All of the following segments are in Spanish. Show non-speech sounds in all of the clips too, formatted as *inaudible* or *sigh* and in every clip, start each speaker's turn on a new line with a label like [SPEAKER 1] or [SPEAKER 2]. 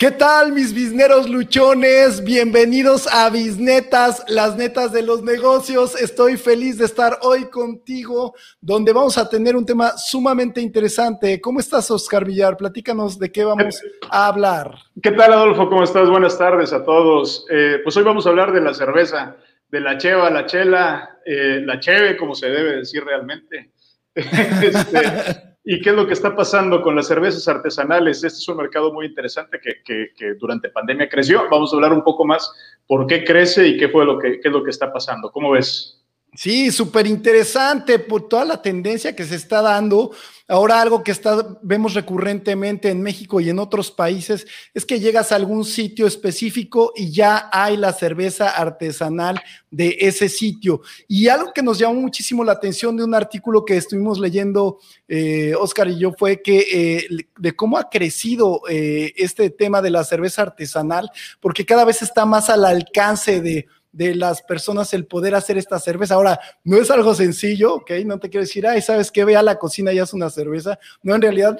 [SPEAKER 1] ¿Qué tal mis bisneros luchones? Bienvenidos a Bisnetas, las netas de los negocios. Estoy feliz de estar hoy contigo, donde vamos a tener un tema sumamente interesante. ¿Cómo estás, Oscar Villar? Platícanos de qué vamos a hablar.
[SPEAKER 2] ¿Qué tal, Adolfo? ¿Cómo estás? Buenas tardes a todos. Eh, pues hoy vamos a hablar de la cerveza, de la cheva, la chela, eh, la cheve, como se debe decir realmente. *laughs* este, ¿Y qué es lo que está pasando con las cervezas artesanales? Este es un mercado muy interesante que, durante pandemia creció. Vamos a hablar un poco más por qué crece y qué fue lo que, qué es lo que está pasando. ¿Cómo ves?
[SPEAKER 1] Sí, súper interesante por toda la tendencia que se está dando. Ahora algo que está, vemos recurrentemente en México y en otros países es que llegas a algún sitio específico y ya hay la cerveza artesanal de ese sitio. Y algo que nos llamó muchísimo la atención de un artículo que estuvimos leyendo, eh, Oscar y yo, fue que eh, de cómo ha crecido eh, este tema de la cerveza artesanal, porque cada vez está más al alcance de de las personas el poder hacer esta cerveza. Ahora, no es algo sencillo, ¿ok? No te quiero decir, ay, ¿sabes qué? Ve a la cocina y haz una cerveza. No, en realidad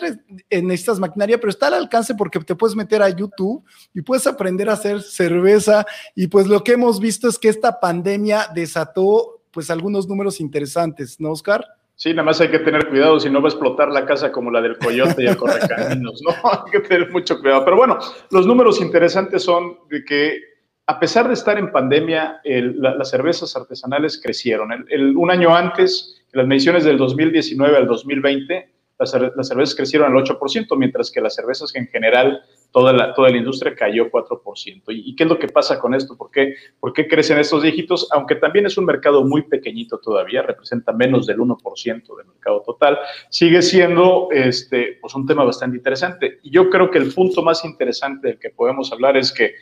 [SPEAKER 1] necesitas maquinaria, pero está al alcance porque te puedes meter a YouTube y puedes aprender a hacer cerveza. Y pues lo que hemos visto es que esta pandemia desató pues algunos números interesantes, ¿no, Oscar?
[SPEAKER 2] Sí, nada más hay que tener cuidado, si no va a explotar la casa como la del coyote y el correcaminos, ¿no? *laughs* Hay que tener mucho cuidado. Pero bueno, los números interesantes son de que a pesar de estar en pandemia, las cervezas artesanales crecieron. un año antes, en las mediciones del 2019 al 2020, las, cervezas crecieron al 8%, mientras que las cervezas en general, toda la, toda la industria cayó 4%. ¿Y, qué es lo que pasa con esto? ¿Por qué, ¿Por qué crecen estos dígitos? Aunque también es un mercado muy pequeñito todavía, representa menos del 1% del mercado total, sigue siendo este, pues un tema bastante interesante. Y yo creo que el punto más interesante del que podemos hablar es que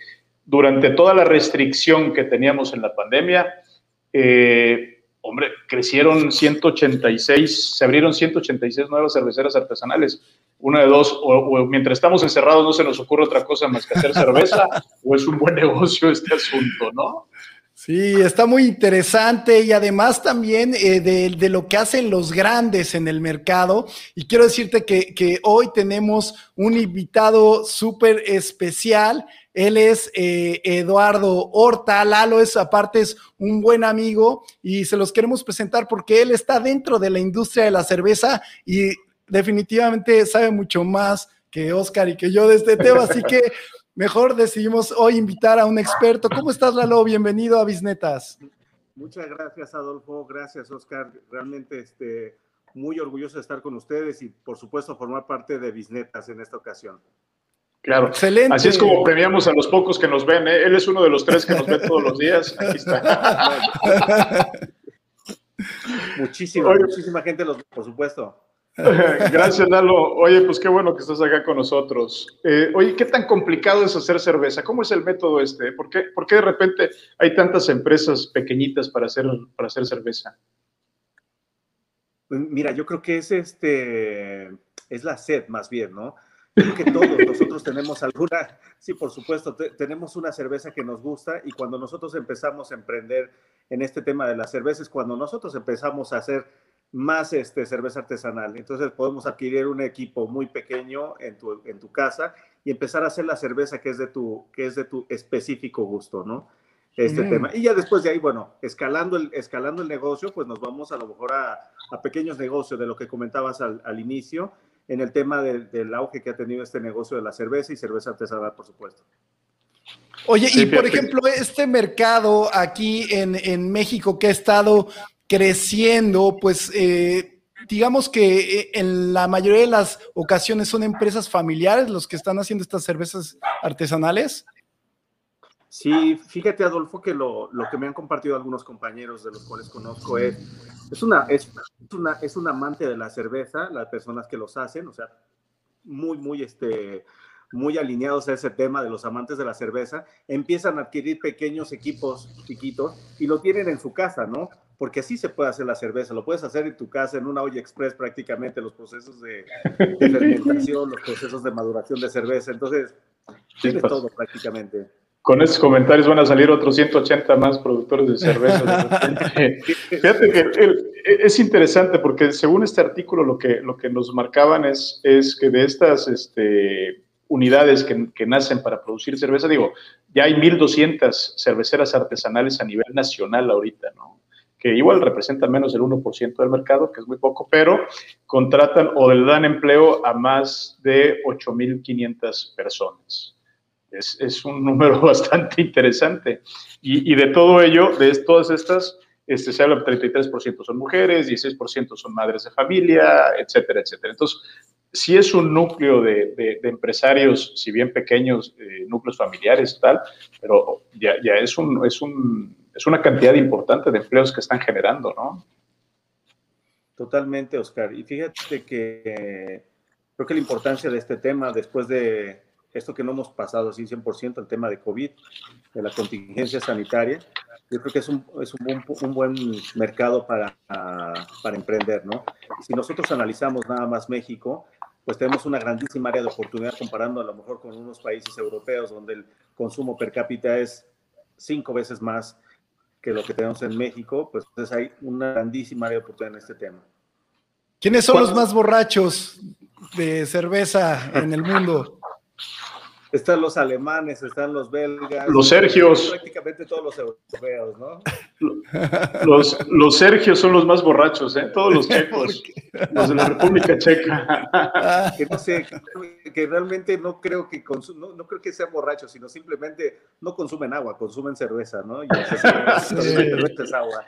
[SPEAKER 2] durante toda la restricción que teníamos en la pandemia, eh, hombre, crecieron 186, se abrieron 186 nuevas cerveceras artesanales. Una de dos, o, mientras estamos encerrados no se nos ocurre otra cosa más que hacer cerveza, *laughs* o es un buen negocio este asunto, ¿no?
[SPEAKER 1] Sí, está muy interesante y además también eh, de, lo que hacen los grandes en el mercado. Y quiero decirte que, que hoy tenemos un invitado súper especial. Él es eh, Eduardo Horta. Lalo es, aparte, es un buen amigo y se los queremos presentar porque él está dentro de la industria de la cerveza y definitivamente sabe mucho más que Oscar y que yo de este tema. Así que mejor decidimos hoy invitar a un experto. ¿Cómo estás, Lalo? Bienvenido a Bisnetas.
[SPEAKER 3] Muchas gracias, Adolfo. Gracias, Oscar. Realmente este, muy orgulloso de estar con ustedes y, por supuesto, formar parte de Bisnetas en esta ocasión.
[SPEAKER 2] Claro. Excelente. Así es como premiamos a los pocos que nos ven. ¿eh? Él es uno de los tres que nos ve todos los días. Aquí está.
[SPEAKER 3] muchísima, muchísima gente los ve, por supuesto. *laughs*
[SPEAKER 2] Gracias, Lalo. Oye, pues qué bueno que estás acá con nosotros. Eh, oye, ¿qué tan complicado es hacer cerveza? ¿Cómo es el método este? ¿Por qué, ¿Por qué de repente hay tantas empresas pequeñitas para hacer, para hacer cerveza?
[SPEAKER 3] Mira, yo creo que es este, es la sed más bien, ¿no? Creo que todos nosotros tenemos alguna, sí, por supuesto, tenemos una cerveza que nos gusta y cuando nosotros empezamos a emprender en este tema de las cervezas, cuando nosotros empezamos a hacer más este, cerveza artesanal, entonces podemos adquirir un equipo muy pequeño en tu, en tu casa y empezar a hacer la cerveza que es de tu, que es de tu específico gusto, ¿no? Este tema. Y ya después de ahí, bueno, escalando el, escalando el negocio, pues nos vamos a lo mejor a, a pequeños negocios de lo que comentabas al, al inicio en el tema del auge que ha tenido este negocio de la cerveza y cerveza artesanal, por supuesto.
[SPEAKER 1] Oye, y por ejemplo, este mercado aquí en, México que ha estado creciendo, pues eh, digamos que eh, en la mayoría de las ocasiones son empresas familiares los que están haciendo estas cervezas artesanales.
[SPEAKER 3] Sí, fíjate Adolfo que lo, lo, que me han compartido algunos compañeros de los cuales conozco es, es una, es, una, es un amante de la cerveza, las personas que los hacen, o sea, muy, muy, este, muy alineados a ese tema de los amantes de la cerveza, empiezan a adquirir pequeños equipos chiquitos y lo tienen en su casa, ¿no? Porque así se puede hacer la cerveza, lo puedes hacer en tu casa, en una olla express prácticamente, los procesos de, de fermentación, los procesos de maduración de cerveza, entonces, tiene pues. todo prácticamente
[SPEAKER 2] con estos comentarios van a salir otros 180 más productores de cerveza. *laughs* Fíjate que es interesante porque según este artículo lo que, lo que nos marcaban es, es que de estas este, unidades que, que, nacen para producir cerveza. Digo, ya hay 1.200 cerveceras artesanales a nivel nacional ahorita, ¿no? que igual representan menos del 1% del mercado, que es muy poco, pero contratan o le dan empleo a más de 8.500 personas. Es, es, un *laughs* número bastante interesante. Y, y, de todo ello, de todas estas, este, se habla 33% son mujeres, 16% son madres de familia, etcétera, etcétera. Entonces, sí es un núcleo de, de, de empresarios, si bien pequeños, eh, núcleos familiares, tal, pero ya, ya es, un, es, un, es una cantidad importante de empleos que están generando, ¿no?
[SPEAKER 3] Totalmente, Oscar. Y fíjate que creo que la importancia de este tema, después de esto que no hemos pasado así 100%, el tema de COVID, de la contingencia sanitaria, yo creo que es un, es un, buen, un buen mercado para, para emprender, ¿no? Si nosotros analizamos nada más México, pues tenemos una grandísima área de oportunidad comparando a lo mejor con unos países europeos donde el consumo per cápita es cinco veces más que lo que tenemos en México, pues entonces hay una grandísima área de oportunidad en este tema.
[SPEAKER 1] ¿Quiénes son los más borrachos de cerveza en el mundo?
[SPEAKER 3] Están los alemanes, están los belgas.
[SPEAKER 2] Los sergios.
[SPEAKER 3] Prácticamente todos los europeos, ¿no?
[SPEAKER 2] Los, los sergios son los más borrachos, ¿eh? Todos los *laughs* checos. Los de la República Checa.
[SPEAKER 3] Que no sé, que realmente no creo que no, no, creo que sean borrachos, sino simplemente no consumen agua, consumen cerveza, ¿no? Y cerveza es agua.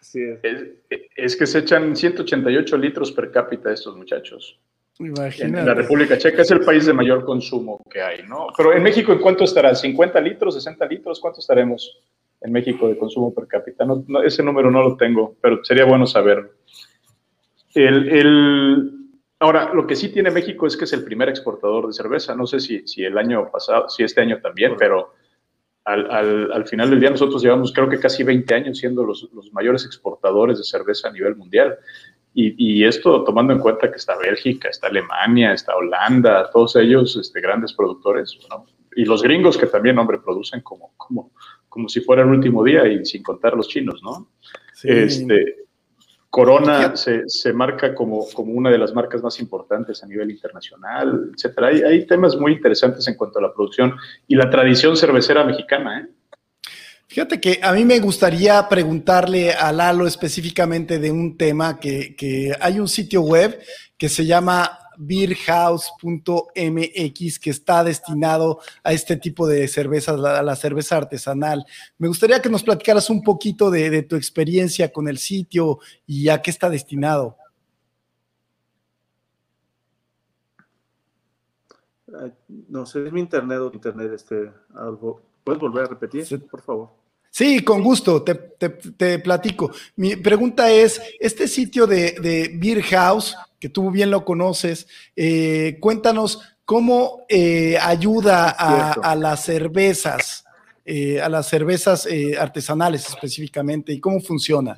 [SPEAKER 2] Sí. Es, es que se echan 188 litros per cápita estos muchachos. En la República Checa es el país de mayor consumo que hay, ¿no? Pero en México, ¿en cuánto estará? ¿50 litros, 60 litros? ¿Cuánto estaremos en México de consumo per cápita? No, ese número no lo tengo, pero sería bueno saberlo. El, el, ahora, lo que sí tiene México es que es el primer exportador de cerveza. No sé si, si el año pasado, si este año también, pero al, al, al, final del día nosotros llevamos creo que casi 20 años siendo los, los mayores exportadores de cerveza a nivel mundial. Y, y, esto tomando en cuenta que está Bélgica, está Alemania, está Holanda, todos ellos este, grandes productores, ¿no? y los gringos que también, hombre, producen como, como, como si fuera el último día y sin contar los chinos, ¿no? Sí. Este, Corona se, se, marca como, como una de las marcas más importantes a nivel internacional, etcétera. Hay, hay temas muy interesantes en cuanto a la producción y la tradición cervecera mexicana, ¿eh?
[SPEAKER 1] Fíjate que a mí me gustaría preguntarle a Lalo específicamente de un tema que, que hay un sitio web que se llama beerhouse.mx que está destinado a este tipo de cervezas, a la cerveza artesanal. Me gustaría que nos platicaras un poquito de, de tu experiencia con el sitio y a qué está destinado.
[SPEAKER 3] No sé, es mi internet o internet, este, algo. ¿Puedes volver a repetir, sí. por favor?
[SPEAKER 1] Sí, con gusto, te, te, te, platico. Mi pregunta es, este sitio de, de Beer House, que tú bien lo conoces, eh, cuéntanos cómo eh, ayuda a, a, las cervezas, eh, a las cervezas artesanales específicamente, y cómo funciona.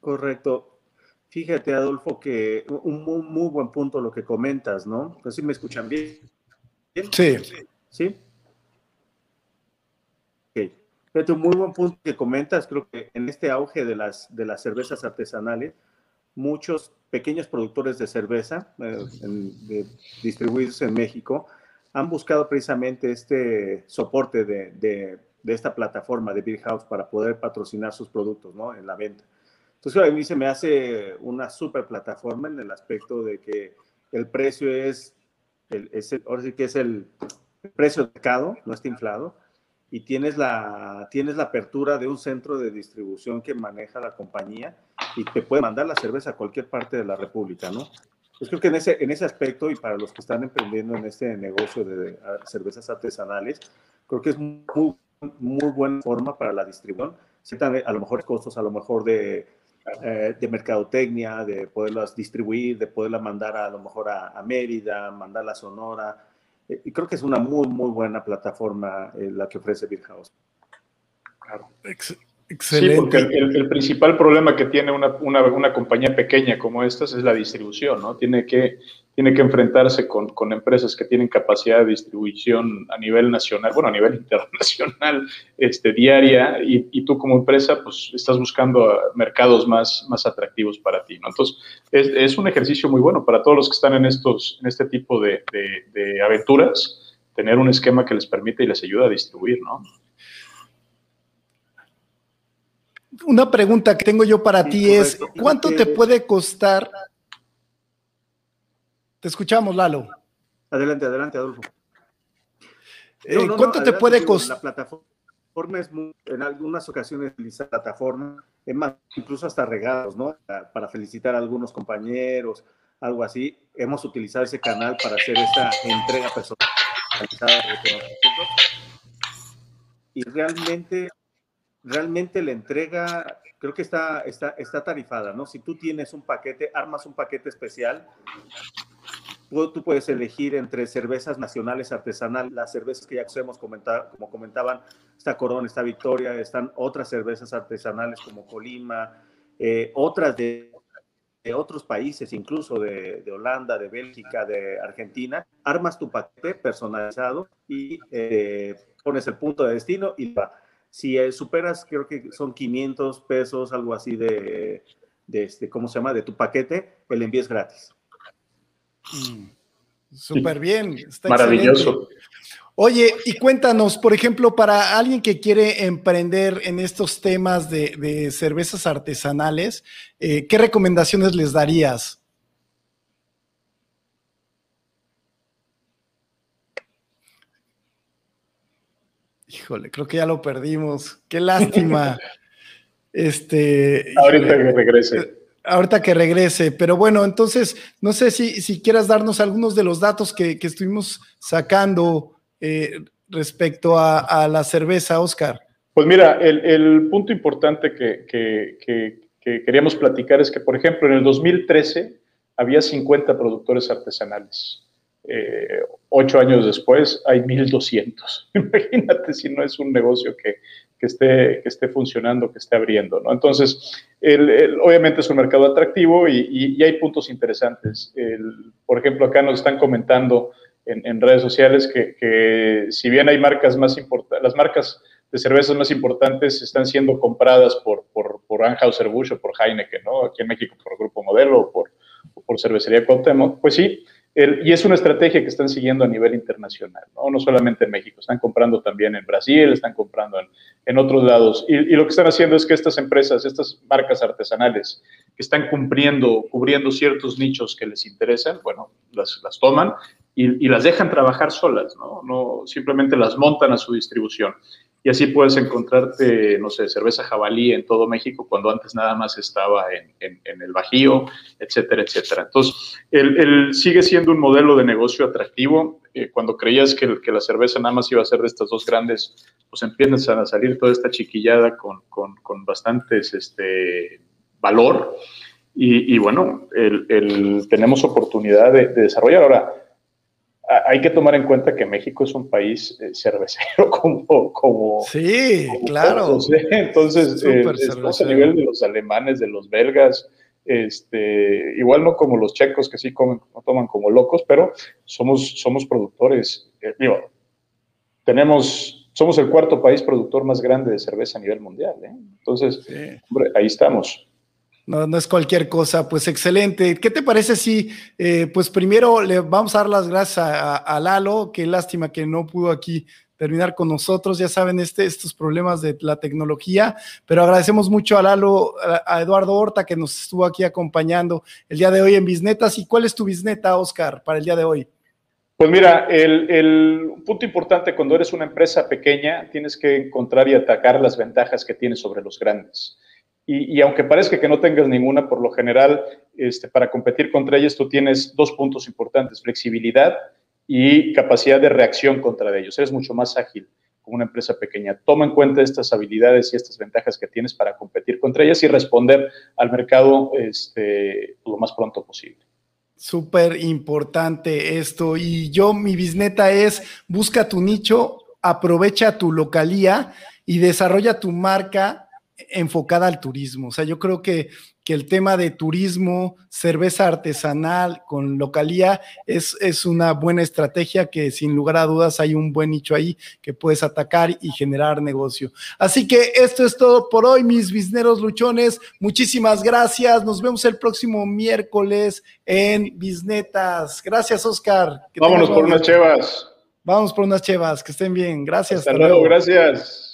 [SPEAKER 3] Correcto. Fíjate, Adolfo, que un muy, muy buen punto lo que comentas, ¿no? Así me escuchan bien.
[SPEAKER 1] Sí.
[SPEAKER 3] Sí. Fíjate, un muy buen punto que comentas, creo que en este auge de las, de las cervezas artesanales, muchos pequeños productores de cerveza eh, en, de, distribuidos en México han buscado precisamente este soporte de, de, de, esta plataforma de Beer House para poder patrocinar sus productos ¿no? en la venta. Entonces, a mí se me hace una super plataforma en el aspecto de que el precio es, el, es el, ahora sí que es el precio de mercado, no está inflado, y tienes la, tienes la apertura de un centro de distribución que maneja la compañía y te puede mandar la cerveza a cualquier parte de la República, ¿no? Pues creo que en ese, en ese aspecto y para los que están emprendiendo en este negocio de cervezas artesanales, creo que es muy, muy buena forma para la distribución. A lo mejor costos, a lo mejor de, eh, de mercadotecnia, de poderlas distribuir, de poderlas mandar a, a lo mejor a, a Mérida, mandarla a Sonora, y creo que es una muy, muy buena plataforma eh, la que ofrece Beer House.
[SPEAKER 2] Claro. Ex excelente. Sí, porque el, el, principal problema que tiene una, una, una, compañía pequeña como esta es la distribución, ¿no? Tiene que, tiene que enfrentarse con, con, empresas que tienen capacidad de distribución a nivel nacional, bueno, a nivel *laughs* internacional, este, diaria, y, y tú como empresa, pues estás buscando mercados más, más atractivos para ti, ¿no? Entonces, es, es, un ejercicio muy bueno para todos los que están en, estos, en este tipo de, de, de aventuras, tener un esquema que les permite y les ayuda a distribuir, ¿no?
[SPEAKER 1] Una pregunta que tengo yo para ti es, ¿cuánto te puede costar te escuchamos, Lalo.
[SPEAKER 3] Adelante, adelante, Adolfo.
[SPEAKER 1] Eh, ¿Cuánto te puede costar?
[SPEAKER 3] La plataforma es muy, en algunas ocasiones utiliza plataforma, es más, incluso hasta regalos, ¿no? Para felicitar a algunos compañeros, algo así. Hemos utilizado ese canal para hacer esta entrega personalizada Y realmente, realmente la entrega creo que está, está, está tarifada, ¿no? Si tú tienes un paquete, armas un paquete especial, tú puedes elegir entre cervezas nacionales artesanales, las cervezas que ya hemos comentado, como comentaban, está Corona, está Victoria, están otras cervezas artesanales como Colima, eh, otras de, otros países, incluso de, Holanda, de Bélgica, de Argentina, armas tu paquete personalizado y eh, pones el punto de destino y va. Si eh, superas, creo que son 500 pesos, algo así de, de este, ¿cómo se llama? De tu paquete, el envío es gratis.
[SPEAKER 1] Mm, súper bien.
[SPEAKER 2] Maravilloso.
[SPEAKER 1] Oye, y cuéntanos, por ejemplo, para alguien que quiere emprender en estos temas de, cervezas artesanales, eh, ¿qué recomendaciones les darías? Híjole, creo que ya lo perdimos. Qué lástima. *laughs* este.
[SPEAKER 2] Ahorita que regrese
[SPEAKER 1] ahorita que regrese. Pero bueno, entonces, no sé si, si quieras darnos algunos de los datos que, estuvimos sacando eh, respecto a, la cerveza, Oscar.
[SPEAKER 2] Pues mira, el, punto importante que, queríamos platicar es que, por ejemplo, en el 2013 había 50 productores artesanales. Eh, ocho años después hay 1.200. *laughs* Imagínate si no es un negocio que, que esté, que esté funcionando, que esté abriendo. ¿no? Entonces, el, obviamente es un mercado atractivo y, y, hay puntos interesantes. por ejemplo, acá nos están comentando en, en redes sociales que, que, si bien hay marcas más importantes, las marcas de cervezas más importantes están siendo compradas por, por, por Anheuser-Busch o por Heineken, ¿no? Aquí en México por Grupo Modelo o por, por Cervecería Cuauhtémoc. Pues sí, y es una estrategia que están siguiendo a nivel internacional, ¿no? no solamente en México, están comprando también en Brasil, están comprando en, en otros lados. Y, lo que están haciendo es que estas empresas, estas marcas artesanales que están cumpliendo, cubriendo ciertos nichos que les interesan, bueno, las, las toman y, y, las dejan trabajar solas, ¿no? ¿no? Simplemente las montan a su distribución y así puedes encontrarte, no sé, cerveza jabalí en todo México cuando antes nada más estaba en, el Bajío, etcétera, etcétera. Entonces, el, sigue siendo un modelo de negocio atractivo. Eh, cuando creías que, que, la cerveza nada más iba a ser de estas dos grandes, pues empiezan a salir toda esta chiquillada con, con, con bastantes este, valor. Y, bueno, el, tenemos oportunidad de desarrollar. Ahora, hay que tomar en cuenta que México es un país eh, cervecero *laughs* como, como
[SPEAKER 1] sí claro.
[SPEAKER 2] entonces eh, estamos a nivel de los alemanes de los belgas este igual no como los checos que sí comen toman como locos pero somos somos productores eh, digo tenemos somos el cuarto país productor más grande de cerveza a nivel mundial entonces hombre, ahí estamos
[SPEAKER 1] no, no es cualquier cosa, pues excelente. ¿Qué te parece si, eh, pues primero le vamos a dar las gracias a, Lalo, qué lástima que no pudo aquí terminar con nosotros, ya saben, este, estos problemas de la tecnología, pero agradecemos mucho a Lalo, a, Eduardo Horta, que nos estuvo aquí acompañando el día de hoy en Bisnetas. ¿Y cuál es tu bisneta, Oscar, para el día de hoy?
[SPEAKER 2] Pues mira, el, el, punto importante cuando eres una empresa pequeña, tienes que encontrar y atacar las ventajas que tienes sobre los grandes. Y, aunque parezca que no tengas ninguna, por lo general, este, para competir contra ellas, tú tienes dos puntos importantes, flexibilidad y capacidad de reacción contra ellos. Eres mucho más ágil como una empresa pequeña. Toma en cuenta estas habilidades y estas ventajas que tienes para competir contra ellas y responder al mercado este, lo más pronto posible.
[SPEAKER 1] Súper importante esto. Y yo, mi bisneta es, busca tu nicho, aprovecha tu localía y desarrolla tu marca enfocada al turismo. O sea, yo creo que, que el tema de turismo, cerveza artesanal con localía es, es una buena estrategia que sin lugar a dudas hay un buen nicho ahí que puedes atacar y generar negocio. Así que esto es todo por hoy, mis bisneros luchones. Muchísimas gracias. Nos vemos el próximo miércoles en Bisnetas. Gracias, Oscar.
[SPEAKER 2] Vámonos por unas chevas.
[SPEAKER 1] Vamos por unas chevas. Que estén bien. Gracias.
[SPEAKER 2] Hasta, luego. Gracias.